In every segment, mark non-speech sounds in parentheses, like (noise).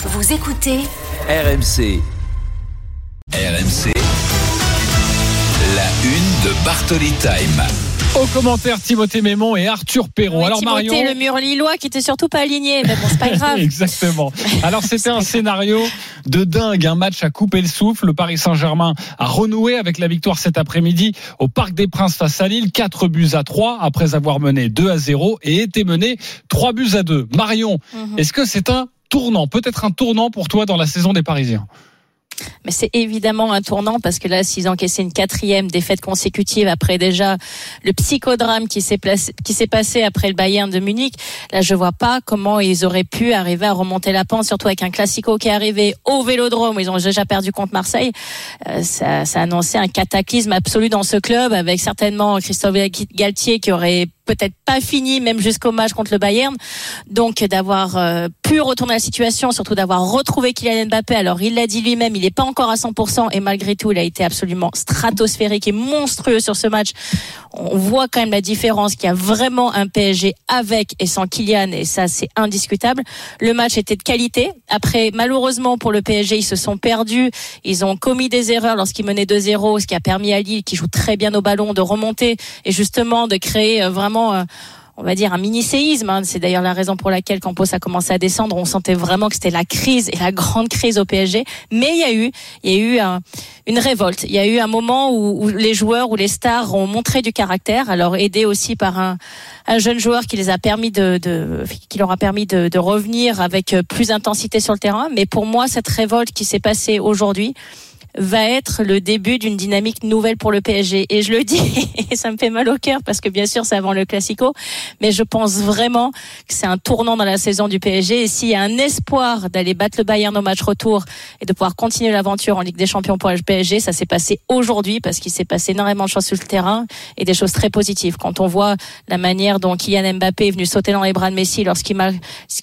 Vous écoutez RMC. RMC. La une de Bartoli Time. Au commentaire, Timothée Mémon et Arthur Perrault. Oui, Alors Timothée, Marion. le mur lillois qui était surtout pas aligné, mais bon, c'est pas (laughs) grave. Exactement. (laughs) Alors c'était un scénario de dingue, un match à couper le souffle. Le Paris Saint-Germain a renoué avec la victoire cet après-midi au Parc des Princes face à Lille, 4 buts à 3 après avoir mené 2 à 0 et été mené 3 buts à 2. Marion, Mhm. est-ce que c'est un tournant, peut-être un tournant pour toi dans la saison des Parisiens Mais c'est évidemment un tournant parce que là, s'ils encaissaient une quatrième défaite consécutive après déjà le psychodrame qui s'est passé après le Bayern de Munich, là, je vois pas comment ils auraient pu arriver à remonter la pente, surtout avec un classico qui est arrivé au Vélodrome où ils ont déjà perdu contre Marseille. Euh, ça, ça annonçait un cataclysme absolu dans ce club avec certainement Christophe Galtier qui aurait peut-être pas fini même jusqu'au match contre le Bayern. Donc d'avoir euh, pu retourner la situation, surtout d'avoir retrouvé Kylian Mbappé. Alors il l'a dit lui-même, il n'est pas encore à 100% et malgré tout, il a été absolument stratosphérique et monstrueux sur ce match. On voit quand même la différence qu'il y a vraiment un PSG avec et sans Kylian et ça c'est indiscutable. Le match était de qualité. Après malheureusement pour le PSG, ils se sont perdus, ils ont commis des erreurs lorsqu'ils menaient 2-0, ce qui a permis à Lille qui joue très bien au ballon de remonter et justement de créer euh, euh, on va dire un mini séisme. hein. C'est d'ailleurs la raison pour laquelle Campos a commencé à descendre. On sentait vraiment que c'était la crise et la grande crise au PSG. Mais il y a eu, il y a eu un- une révolte. Il y a eu un moment où, les joueurs, où les stars ont montré du caractère. Alors aidés aussi par un, un jeune joueur qui les a permis de, de qui leur a permis de, de revenir avec plus d'intensité sur le terrain. Mais pour moi, cette révolte qui s'est passée aujourd'hui va être le début d'une dynamique nouvelle pour le PSG. Et je le dis, (laughs) et ça me fait mal au cœur parce que bien sûr c'est avant le Classico, mais je pense vraiment que c'est un tournant dans la saison du PSG. Et s'il y a un espoir d'aller battre le Bayern au match retour et de pouvoir continuer l'aventure en Ligue des Champions pour le PSG, ça s'est passé aujourd'hui parce qu'il s'est passé énormément de choses sur le terrain et des choses très positives. Quand on voit la manière dont Kylian Mbappé est venu sauter dans les bras de Messi lorsqu'il marque,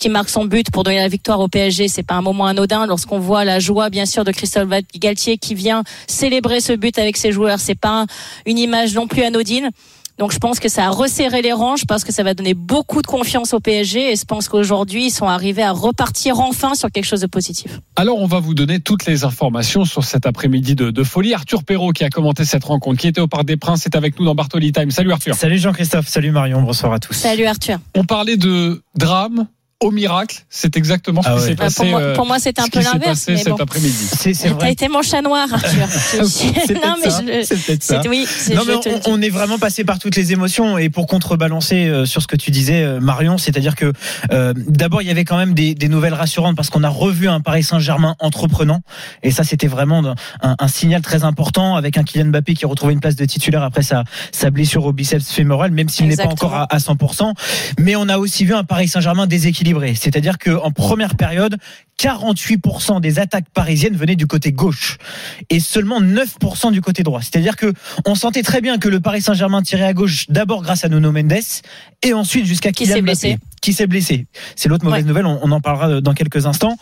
marque son but pour donner la victoire au PSG, c'est pas un moment anodin. Lorsqu'on voit la joie, bien sûr, de Christophe Galtier qui vient célébrer ce but avec ses joueurs, c'est pas un- une image non plus anodine. Donc je pense que ça a resserré les rangs, je pense que ça va donner beaucoup de confiance au PSG et je pense qu'aujourd'hui ils sont arrivés à repartir enfin sur quelque chose de positif. Alors, on va vous donner toutes les informations sur cet après-midi de, de folie. Arthur Perrault, qui a commenté cette rencontre, qui était au Parc des Princes, est avec nous dans Bartoli Time. Salut Arthur. Salut Jean-Christophe, salut Marion, bonsoir à tous. Salut Arthur. On parlait de drame au miracle. C'est exactement ce Ah qui s'est passé. pour moi, pour moi, c'était un ce peu qui s'est l'inverse, passé mais cet bon. après-midi. C'est c'est T'as été mon chat noir, Arthur. (laughs) C'est non, peut-être mais ça. je- C'est peut-être ça. c'est- oui, c'est- Non je mais te on, est vraiment passé par toutes les émotions et pour contrebalancer euh, sur ce que tu disais euh, Marion, c'est-à-dire que euh, d'abord il y avait quand même des, des nouvelles rassurantes parce qu'on a revu un Paris Saint-Germain entreprenant et ça c'était vraiment un, un signal très important avec un Kylian Mbappé qui a retrouvé une place de titulaire après sa, sa blessure au biceps fémoral même s'il n'est pas encore à, à 100%. Mais on a aussi vu un Paris Saint-Germain déséquilibré, c'est-à-dire qu'en première période 48% des attaques parisiennes venaient du côté gauche et seulement 9% du côté droit. C'est-à-dire que on sentait très bien que le Paris Saint-Germain tirait à gauche d'abord grâce à Nuno Mendes et ensuite jusqu'à Qui s'est blessé? Qui s'est blessé. C'est l'autre mauvaise Ouais. nouvelle, on, on en parlera dans quelques instants.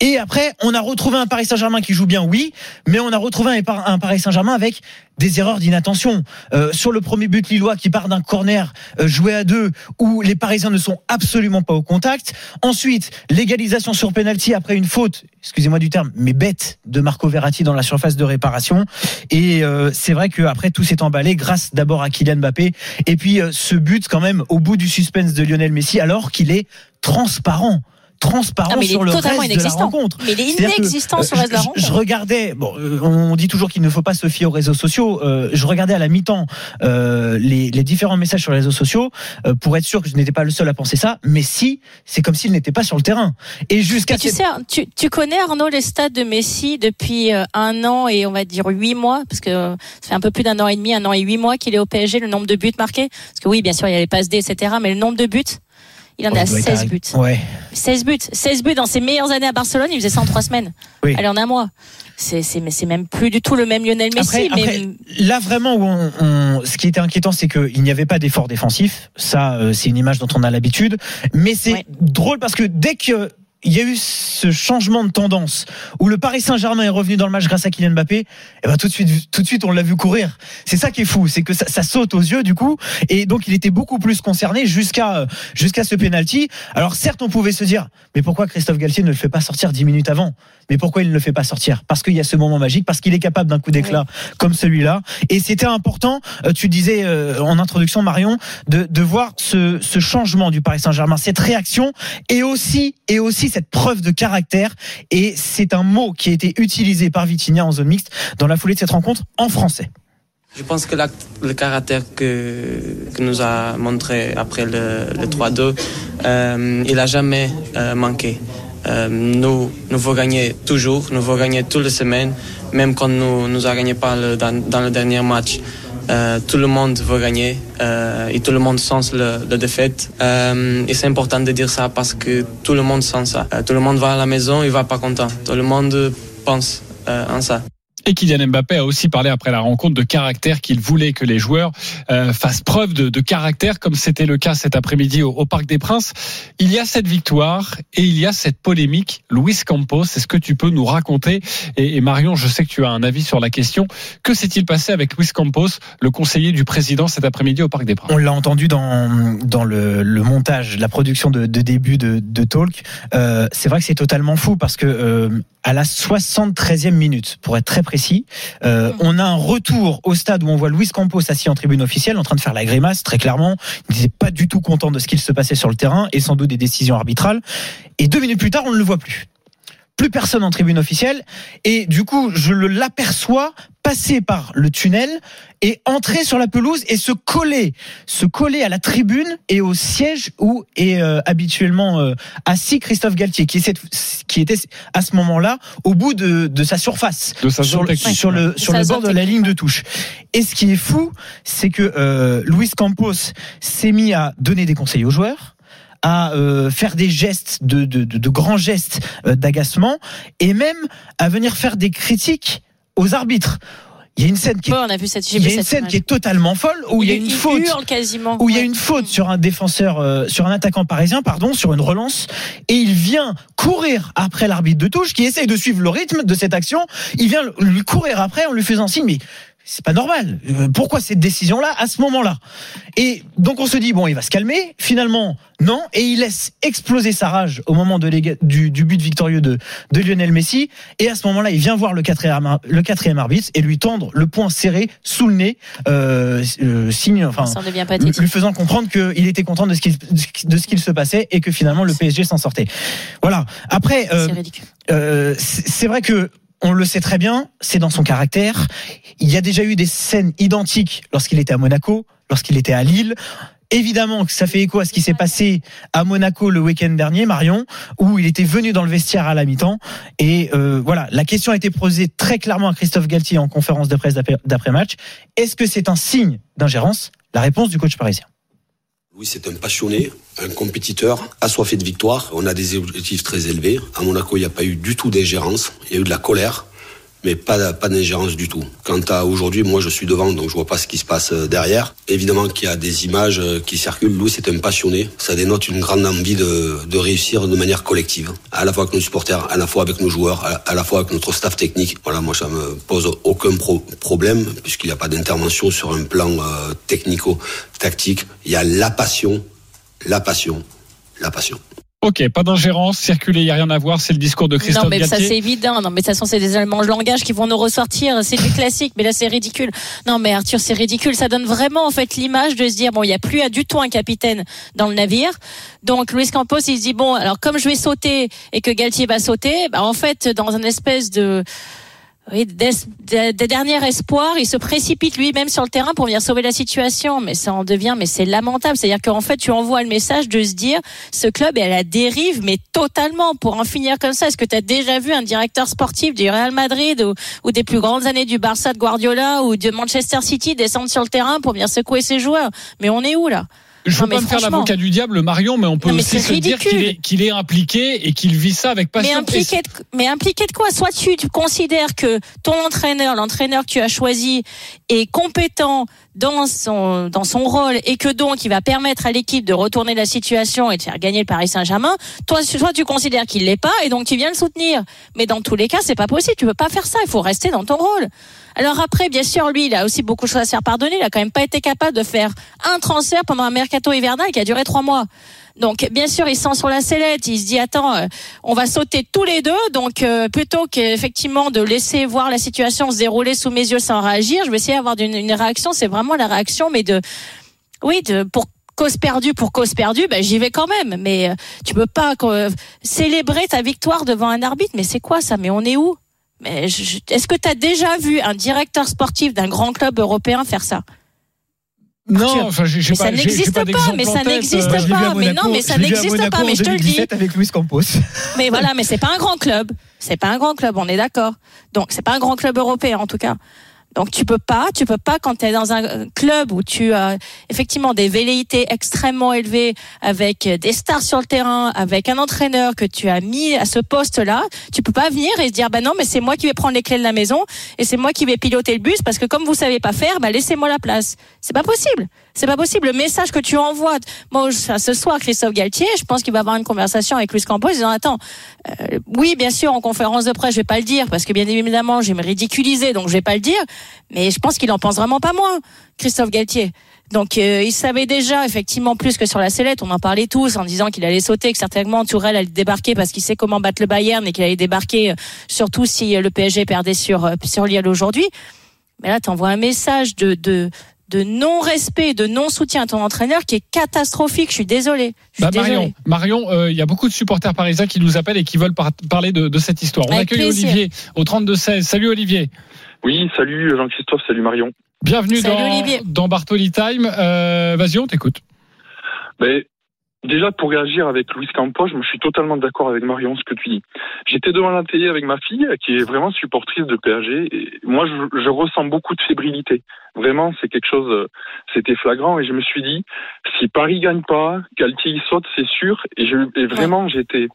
Et après, on a retrouvé un Paris Saint-Germain qui joue bien, oui, mais on a retrouvé un, Par- un Paris Saint-Germain avec des erreurs d'inattention. Euh, sur le premier but lillois qui part d'un corner euh, joué à deux où les Parisiens ne sont absolument pas au contact. Ensuite, l'égalisation sur penalty après une faute, excusez-moi du terme, mais bête de Marco Verratti dans la surface de réparation. Et euh, c'est vrai qu'après tout s'est emballé grâce d'abord à Kylian Mbappé et puis euh, ce but quand même au bout du suspense de Lionel Messi alors qu'il est transparent transparent mais il sur le reste de la rencontre. Mais il est inexistant sur euh, le reste de la je- Je, rencontre. regardais, bon, euh, on dit toujours qu'il ne faut pas se fier aux réseaux sociaux. euh, je regardais à la mi-temps euh, les, les différents messages sur les réseaux sociaux euh, pour être sûr que je n'étais pas le seul à penser ça. Mais si, c'est comme s'il n'était pas sur le terrain. Et jusqu'à tu sais, tu, tu connais Arnaud les stats de Messi depuis euh, un an et on va dire huit mois, parce que euh, ça fait un peu plus d'un an et demi, un an et huit mois qu'il est au PSG, le nombre de buts marqués. Parce que oui, bien sûr, il y a les passes D, etc. Mais le nombre de buts, il en Oh, a il doit être 16 arri- buts. Ouais. 16 buts. 16 buts dans ses meilleures années à Barcelone, il faisait ça en trois semaines. Oui. Allez, en un mois. C'est, c'est, mais c'est même plus du tout le même Lionel Messi. Après, après, mais là vraiment où on, on- ce qui était inquiétant, c'est qu'il n'y avait pas d'effort défensif. Ça, euh, c'est une image dont on a l'habitude. Mais c'est Ouais. drôle parce que dès que il y a eu ce changement de tendance où le Paris Saint-Germain est revenu dans le match grâce à Kylian Mbappé, et ben tout de suite, tout de suite, on l'a vu courir. C'est ça qui est fou, c'est que ça, ça, saute aux yeux du coup, et donc il était beaucoup plus concerné jusqu'à jusqu'à ce penalty. Alors certes, on pouvait se dire, mais pourquoi Christophe Galtier ne le fait pas sortir dix minutes avant? Mais pourquoi il ne le fait pas sortir? Parce qu'il y a ce moment magique, parce qu'il est capable d'un coup d'éclat comme celui-là. Et c'était important. Euh, tu disais euh, en introduction, Marion, de, de voir ce, ce changement du Paris Saint-Germain, cette réaction, et aussi et aussi cette preuve de caractère. Et c'est un mot qui a été utilisé par Vitinha en zone mixte dans la foulée de cette rencontre en français. Je pense que le caractère que, que, nous a montré après le, le 3-2, euh, il a jamais euh, manqué. Euh, nous, nous voulons gagner toujours, nous voulons gagner toutes les semaines, même quand nous nous a gagné pas le, dans, le dernier match. Euh, tout le monde veut gagner euh, et tout le monde sent le, le défaite. et c'est important de dire ça parce que tout le monde sent ça. tout le monde va à la maison, il va pas content. Tout le monde pense en ça. Et Kylian Mbappé a aussi parlé après la rencontre de caractère qu'il voulait que les joueurs euh, fassent preuve de, de caractère, comme c'était le cas cet après-midi au, Parc des Princes. Il y a cette victoire et il y a cette polémique. Luis Campos, est-ce que tu peux nous raconter et, et, Marion, je sais que tu as un avis sur la question. Que s'est-il passé avec Luis Campos, le conseiller du président cet après-midi au Parc des Princes? On l'a entendu dans, dans le, le, montage, la production de, de début de, de Talk. Euh, c'est vrai que c'est totalement fou parce que euh, à la 73e minute, pour être très précis. Euh, on a un retour au stade où on voit Luis Campos assis en tribune officielle, en train de faire la grimace, très clairement. Il n'était pas du tout content de ce qu'il se passait sur le terrain et sans doute des décisions arbitrales. Et deux minutes plus tard, on ne le voit plus plus personne en tribune officielle. Et du coup je l'aperçois passer par le tunnel et entrer sur la pelouse et se coller, se coller à la tribune et au siège où est euh, habituellement euh, assis Christophe Galtier, qui, est, qui était à ce moment-là au bout de, de sa surface, de sa sur, technique, sur le, sur le bord de la ligne de touche. Et ce qui est fou, c'est que euh, Luis Campos s'est mis à donner des conseils aux joueurs à euh, faire des gestes, de, de, de, de grands gestes euh, d'agacement, et même à venir faire des critiques aux arbitres. Il y a une scène qui est, Ouais, on a vu cette, j'ai il y vu a une cette scène image. qui est totalement folle où il y a une faute quasiment. où il y a une faute sur un défenseur, euh, sur un attaquant parisien, pardon, sur une relance, et il vient courir après l'arbitre de touche qui essaye de suivre le rythme de cette action. Il vient lui courir après en lui faisant signe, mais c'est pas normal. Euh, Pourquoi cette décision-là à ce moment-là? Et donc on se dit bon, il va se calmer. Finalement, non, et il laisse exploser sa rage au moment de du, du but victorieux de, de Lionel Messi. Et à ce moment-là, il vient voir le quatrième, ar- le quatrième arbitre et lui tendre le poing serré sous le nez, euh, euh, signe, enfin, lui faisant comprendre qu'il était content de ce qu'il de ce qu'il se passait et que finalement le PSG s'en sortait. Voilà. Après, euh, C'est ridicule. c'est c'est vrai que on le sait très bien, c'est dans son caractère. Il y a déjà eu des scènes identiques lorsqu'il était à Monaco, lorsqu'il était à Lille. Évidemment que ça fait écho à ce qui s'est passé à Monaco le week-end dernier, Marion, où il était venu dans le vestiaire à la mi-temps. Et euh, voilà, la question a été posée très clairement à Christophe Galtier en conférence de presse d'après- d'après-match. Est-ce que c'est un signe d'ingérence? La réponse du coach parisien. Louis, c'est un passionné, un compétiteur, assoiffé de victoire. On a des objectifs très élevés. À Monaco, il n'y a pas eu du tout d'ingérence. Il y a eu de la colère, mais pas, pas d'ingérence du tout. Quant à aujourd'hui, moi, je suis devant, donc je vois pas ce qui se passe euh, derrière. Évidemment qu'il y a des images euh, qui circulent. Louis, c'est un passionné. Ça dénote une grande envie de, réussir de manière collective. À la fois avec nos supporters, à la fois avec nos joueurs, à, la fois avec notre staff technique. Voilà, moi, ça me pose aucun pro- problème, puisqu'il n'y a pas d'intervention sur un plan euh, technico-tactique. Il y a la passion, la passion, la passion. Ok, pas d'ingérence, circuler, il n'y a rien à voir, c'est le discours de Christophe non, mais ça c'est évident. Non, mais de toute façon, c'est des éléments de langage qui vont nous ressortir. C'est du classique, mais là c'est ridicule. Non, mais Arthur, c'est ridicule. Ça donne vraiment en fait l'image de se dire bon, il n'y a plus à du tout un capitaine dans le navire. Donc Luis Campos, il se dit bon, alors comme je vais sauter et que Galtier va sauter, bah, en fait, dans un espèce de oui, des, des- des derniers espoirs, il se précipite lui-même sur le terrain pour venir sauver la situation. Mais ça en devient, mais c'est lamentable. C'est-à-dire qu'en fait, tu envoies le message de se dire, ce club est à la dérive, mais totalement. Pour en finir comme ça, est-ce que tu as déjà vu un directeur sportif du Real Madrid ou, ou des plus grandes années du Barça de Guardiola ou de Manchester City descendre sur le terrain pour venir secouer ses joueurs? Mais on est où là? Je veux Non, mais pas me faire l'avocat du diable, Marion, mais on peut Non, mais aussi se dire qu'il est, qu'il est impliqué et qu'il vit ça avec Mais passion. impliqué, de, mais impliqué de quoi? Soit tu, tu considères que ton entraîneur, l'entraîneur que tu as choisi, est compétent dans son, dans son rôle et que donc il va permettre à l'équipe de retourner la situation et de faire gagner le Paris Saint-Germain. Toi, soit tu considères qu'il l'est pas et donc tu viens le soutenir. Mais dans tous les cas, c'est pas possible. Tu peux pas faire ça. Il faut rester dans ton rôle. Alors après, bien sûr, lui, il a aussi beaucoup de choses à se faire pardonner. Il a quand même pas été capable de faire un transfert pendant un mercato hivernal qui a duré trois mois. Donc, bien sûr, il sent sur la sellette. Il se dit, attends, euh, on va sauter tous les deux. Donc, euh, plutôt qu'effectivement de laisser voir la situation se dérouler sous mes yeux sans réagir, je vais essayer d'avoir une, réaction. C'est vraiment la réaction, mais de, oui, de pour cause perdue pour cause perdue, ben j'y vais quand même. Mais euh, tu peux pas euh, célébrer ta victoire devant un arbitre. Mais c'est quoi ça? Mais on est où? Est-ce que tu as déjà vu un directeur sportif d'un grand club européen faire ça? Non, enfin, j'ai Mais pas, ça n'existe pas mais ça n'existe euh, pas, mais non, mais ça n'existe pas, mais je te le dis. 2017 avec Luis Campos. Mais voilà, mais c'est pas un grand club. C'est pas un grand club, on est d'accord. Donc c'est pas un grand club européen en tout cas. Donc tu peux pas, tu peux pas quand tu es dans un club où tu as effectivement des velléités extrêmement élevées avec des stars sur le terrain, avec un entraîneur que tu as mis à ce poste-là, tu peux pas venir et se dire bah non mais c'est moi qui vais prendre les clés de la maison et c'est moi qui vais piloter le bus parce que comme vous savez pas faire, bah laissez-moi la place. C'est pas possible. C'est pas possible. Le message que tu envoies, moi ce soir Christophe Galtier, je pense qu'il va avoir une conversation avec Luis Campos disant attends euh, oui, bien sûr, en conférence de presse, je vais pas le dire parce que bien évidemment, je vais me ridiculiser, donc je vais pas le dire. Mais je pense qu'il en pense vraiment pas moins, Christophe Galtier. Donc euh, il savait déjà effectivement plus que sur la sellette. On en parlait tous en disant qu'il allait sauter, que certainement Tourelle allait débarquer parce qu'il sait comment battre le Bayern et qu'il allait débarquer, euh, surtout si euh, le PSG perdait sur euh, sur Lille aujourd'hui. Mais là, tu envoies un message de de de non-respect, de non-soutien à ton entraîneur qui est catastrophique. Je suis. Je suis Bah. Marion, Marion, euh, il y a beaucoup de supporters parisiens qui nous appellent et qui veulent par- parler de, de cette histoire. On Avec accueille plaisir. Olivier au 32-16. Salut Olivier. Oui, salut Jean-Christophe, salut Marion. Bienvenue Salut, dans, Olivier. dans Bartoli Time. Euh, Vas-y, on t'écoute. Ben, déjà, pour réagir avec Luis Campos, je me suis totalement d'accord avec Marion, ce que tu dis. J'étais devant la télé avec ma fille, qui est vraiment supportrice de PSG, et moi, je, je ressens beaucoup de fébrilité. Vraiment, c'est quelque chose, euh, c'était flagrant, et je me suis dit, si Paris gagne pas, Galtier saute, c'est sûr, et, je, et vraiment, j'étais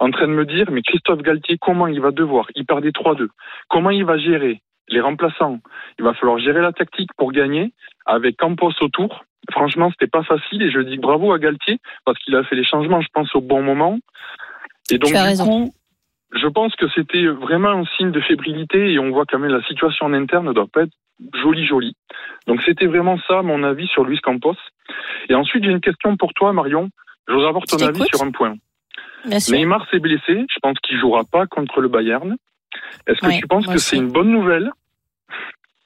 en train de me dire, mais Christophe Galtier, comment il va devoir Il perdait 3-2. Comment il va gérer les remplaçants? Il va falloir gérer la tactique pour gagner, avec Campos autour. Franchement, c'était pas facile et je dis bravo à Galtier parce qu'il a fait les changements, je pense, au bon moment. Et donc, Tu as du raison. coup, je pense que c'était vraiment un signe de fébrilité et on voit quand même la situation en interne ne doit pas être jolie, jolie. Donc, c'était vraiment ça, mon avis sur Luis Campos. Et ensuite, j'ai une question pour toi, Marion. Je voudrais avoir ton avis sur un point. Bien sûr. Neymar s'est blessé. Je pense qu'il jouera pas contre le Bayern. Est-ce que Ouais, tu penses que c'est une bonne nouvelle,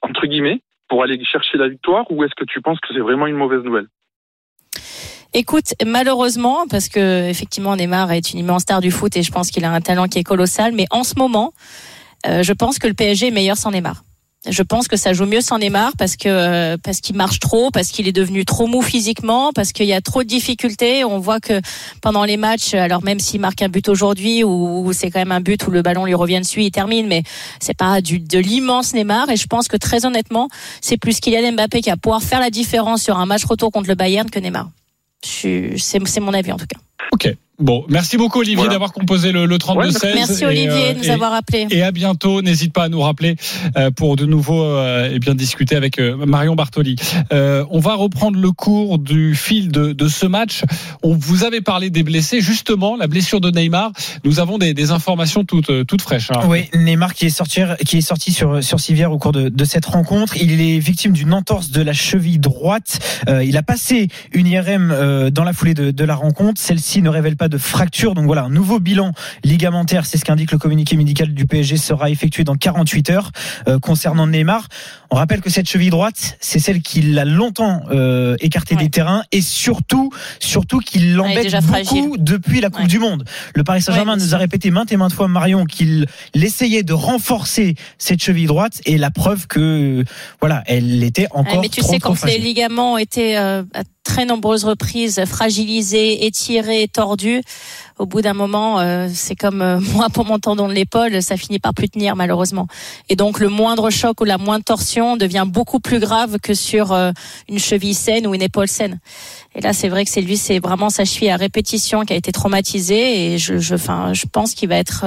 entre guillemets, pour aller chercher la victoire, ou est-ce que tu penses que c'est vraiment une mauvaise nouvelle? Écoute, malheureusement, parce que effectivement Neymar est une immense star du foot et je pense qu'il a un talent qui est colossal, mais en ce moment, euh, je pense que le PSG est meilleur sans Neymar. Je pense que ça joue mieux sans Neymar parce que euh, parce qu'il marche trop, parce qu'il est devenu trop mou physiquement, parce qu'il y a trop de difficultés. On voit que pendant les matchs, alors même s'il marque un but aujourd'hui ou, c'est quand même un but où le ballon lui revient dessus, il termine, mais c'est pas du, de l'immense Neymar. Et je pense que très honnêtement, c'est plus Kylian Mbappé qui va pouvoir faire la différence sur un match retour contre le Bayern que Neymar. C'est mon avis en tout cas. Ok. Bon, merci beaucoup Olivier Voilà. d'avoir composé le, le 32-16. Merci Et, Olivier euh, de nous et- avoir appelés. Et à bientôt. N'hésite pas à nous rappeler euh, pour de nouveau euh, et bien discuter avec euh, Marion Bartoli. Euh, on va reprendre le cours du fil de, de ce match. On vous avait parlé des blessés, justement la blessure de Neymar. Nous avons des, des informations toutes toutes fraîches. hein. Oui, Neymar qui est sorti, qui est sorti sur sur civière au cours de, de cette rencontre. Il est victime d'une entorse de la cheville droite. Euh, il a passé une IRM euh, dans la foulée de, de la rencontre. Celle-ci ne révèle pas de fracture. Donc voilà, un nouveau bilan ligamentaire, c'est ce qu'indique le communiqué médical du PSG, sera effectué dans 48 heures euh, concernant Neymar. On rappelle que cette cheville droite, c'est celle qui l'a longtemps euh, écarté Ouais. des terrains et surtout, surtout qu'il l'embête beaucoup fragile. depuis la Coupe Ouais. du Monde. Le Paris Saint-Germain nous a répété maintes et maintes fois Marion qu'il essayait de renforcer cette cheville droite et la preuve que voilà, elle était encore mais tu trop, sais, trop quand les ligaments ont été euh, très nombreuses reprises fragilisé, étiré, tordu. Au bout d'un moment, euh, c'est comme euh, (laughs) moi pour mon tendon de l'épaule, ça finit par plus tenir malheureusement. Et donc le moindre choc ou la moindre torsion devient beaucoup plus grave que sur euh, une cheville saine ou une épaule saine. Et là, c'est vrai que c'est lui, c'est vraiment sa cheville à répétition qui a été traumatisée. Et je, je, enfin, je pense qu'il va être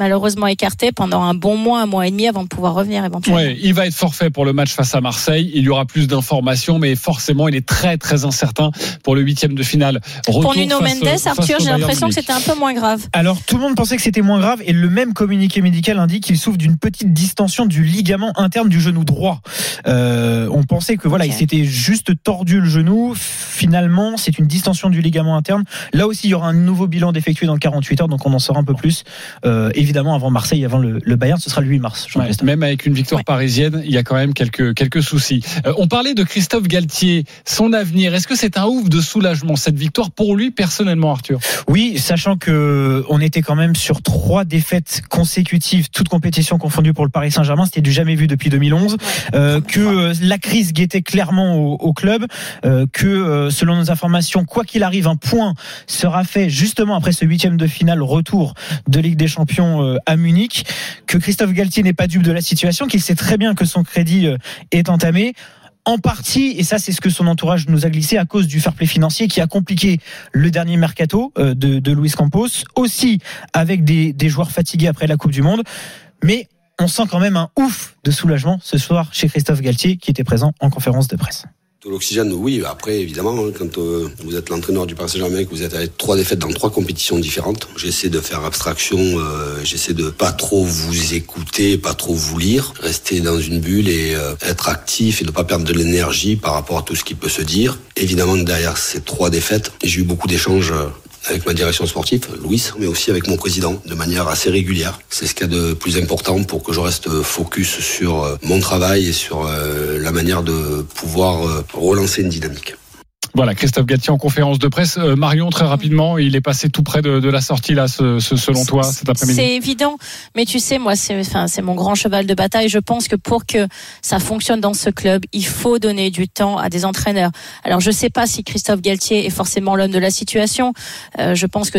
malheureusement écarté pendant un bon mois, un mois et demi avant de pouvoir revenir éventuellement. Ouais, il va être forfait pour le match face à Marseille. Il y aura plus d'informations, mais forcément, il est très très incertain pour le huitième de finale. Retour Pour Nuno face- Mendes, face Arthur, j'ai l'impression que c'était un peu moins grave. Alors tout le monde pensait que c'était moins grave et le même communiqué médical indique qu'il souffre d'une petite distension du ligament interne du genou droit. Euh, on pensait que voilà, il s'était juste tordu le genou. Finalement, c'est une distension du ligament interne. Là aussi, il y aura un nouveau bilan d'effectuer dans 48 heures, donc on en saura un peu plus. Euh, évidemment, avant Marseille, avant le, le Bayern, ce sera le 8 mars. Ouais, même avec une victoire Ouais. parisienne, il y a quand même quelques quelques soucis. Euh, on parlait de Christophe Galtier, son avenir. Est-ce que c'est un ouf de soulagement cette victoire pour lui personnellement, Arthur? Oui, sachant que on était quand même sur trois défaites consécutives, toutes compétitions confondues pour le Paris Saint-Germain, c'était du jamais vu depuis 2011. Euh, que euh, la crise guettait clairement au, au club, euh, que euh, selon nos informations, quoi qu'il arrive, un point sera fait justement après ce huitième de finale retour de Ligue des Champions euh, à Munich, que Christophe Galtier n'est pas dupe de la situation, qu'il sait très bien que son crédit euh, est entamé. En partie, et ça c'est ce que son entourage nous a glissé à cause du fair play financier qui a compliqué le dernier mercato euh, de, Luis Campos, aussi avec des, des joueurs fatigués après la Coupe du Monde. Mais on sent quand même un ouf de soulagement ce soir chez Christophe Galtier qui était présent en conférence de presse. L'oxygène, oui. Après, évidemment, hein, quand euh, vous êtes l'entraîneur du Paris Saint-Germain, que vous êtes avec trois défaites dans trois compétitions différentes, j'essaie de faire abstraction, euh, j'essaie de pas trop vous écouter, pas trop vous lire, rester dans une bulle et euh, être actif et de pas perdre de l'énergie par rapport à tout ce qui peut se dire. Évidemment, derrière ces trois défaites, j'ai eu beaucoup d'échanges. Avec ma direction sportive, Louis, mais aussi avec mon président, de manière assez régulière. C'est ce qu'il y a de plus important pour que je reste focus sur euh, mon travail et sur euh, la manière de pouvoir euh, relancer une dynamique. Voilà, Christophe Galtier en conférence de presse. Euh, Marion, très rapidement, il est passé tout près de, de la sortie là, ce- ce- selon toi, cet après-midi. C'est évident, mais tu sais, moi, c'est enfin, c'est mon grand cheval de bataille. Je pense que pour que ça fonctionne dans ce club, il faut donner du temps à des entraîneurs. Alors, je sais pas si Christophe Galtier est forcément l'homme de la situation. Euh, je pense que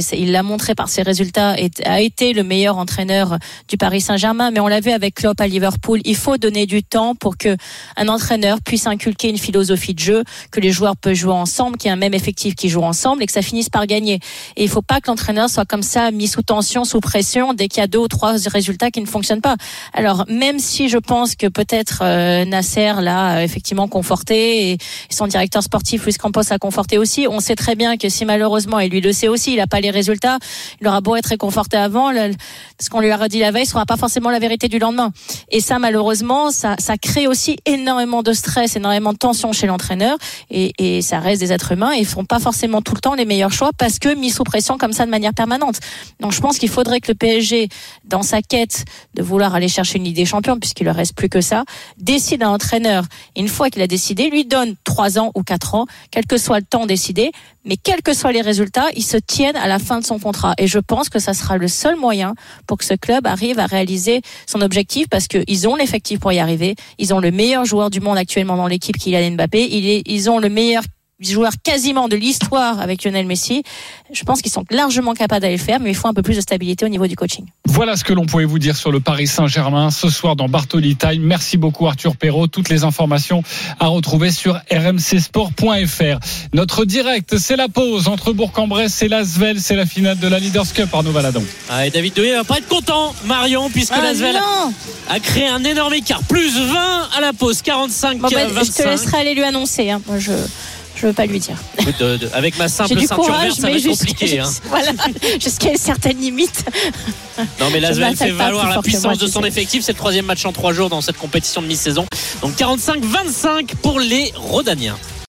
c'est- il l'a montré par ses résultats, est- a été le meilleur entraîneur du Paris Saint-Germain. Mais on l'a vu avec Klopp à Liverpool. Il faut donner du temps pour que un entraîneur puisse inculquer une philosophie de jeu, que les joueurs peuvent jouer ensemble, qu'il y ait un même effectif qui joue ensemble et que ça finisse par gagner. Et il faut pas que l'entraîneur soit comme ça mis sous tension, sous pression dès qu'il y a deux ou trois résultats qui ne fonctionnent pas. Alors même si je pense que peut-être euh, Nasser l'a euh, effectivement conforté et son directeur sportif Luis Campos a conforté aussi, on sait très bien que si malheureusement et lui le sait aussi, il n'a pas les résultats, il aura beau être réconforté avant, ce qu'on lui a redit la veille sera pas forcément la vérité du lendemain. Et ça malheureusement, ça, ça crée aussi énormément de stress, énormément de tension chez l'entraîneur et ça reste des êtres humains et ils font pas forcément tout le temps les meilleurs choix parce que mis sous pression comme ça de manière permanente. Donc je pense qu'il faudrait que le PSG, dans sa quête de vouloir aller chercher une Ligue des Champions, puisqu'il ne reste plus que ça, décide un entraîneur. Et une fois qu'il a décidé, lui donne trois ans ou quatre ans, quel que soit le temps décidé, mais quels que soient les résultats, il se tienne à la fin de son contrat. Et je pense que ça sera le seul moyen pour que ce club arrive à réaliser son objectif parce qu'ils ont l'effectif pour y arriver. Ils ont le meilleur joueur du monde actuellement dans l'équipe, Kylian Mbappé. Ils ont le meilleur joueur quasiment de l'histoire avec Lionel Messi. Je pense qu'ils sont largement capables d'aller le faire, mais il faut un peu plus de stabilité au niveau du coaching. Voilà ce que l'on pouvait vous dire sur le Paris Saint-Germain ce soir dans Bartoli Time. Merci beaucoup Arthur Perrault. Toutes les informations à retrouver sur rmcsport.fr. Notre direct, c'est la pause entre Bourg-en-Bresse et Lasvel. C'est la finale de la Leaders Cup. Arnaud Valadon. Ah, et David Douillet va pas être content, Marion, puisque Ah Lasvel a créé un énorme écart. Plus 20 à la pause, 45 Bon, bah, Je te 25. laisserai aller lui annoncer. hein. Moi, je je veux pas lui dire. Écoute, de- de- avec ma simple du ceinture courage, verte, ça va mais être jusqu'à compliqué. Hein. voilà, (laughs) jusqu'à une certaine limite. Non, mais Lasvel fait valoir la puissance de son effectif. C'est le troisième match en trois jours dans cette compétition de mi-saison. Donc 45-25 pour les Rodaniens.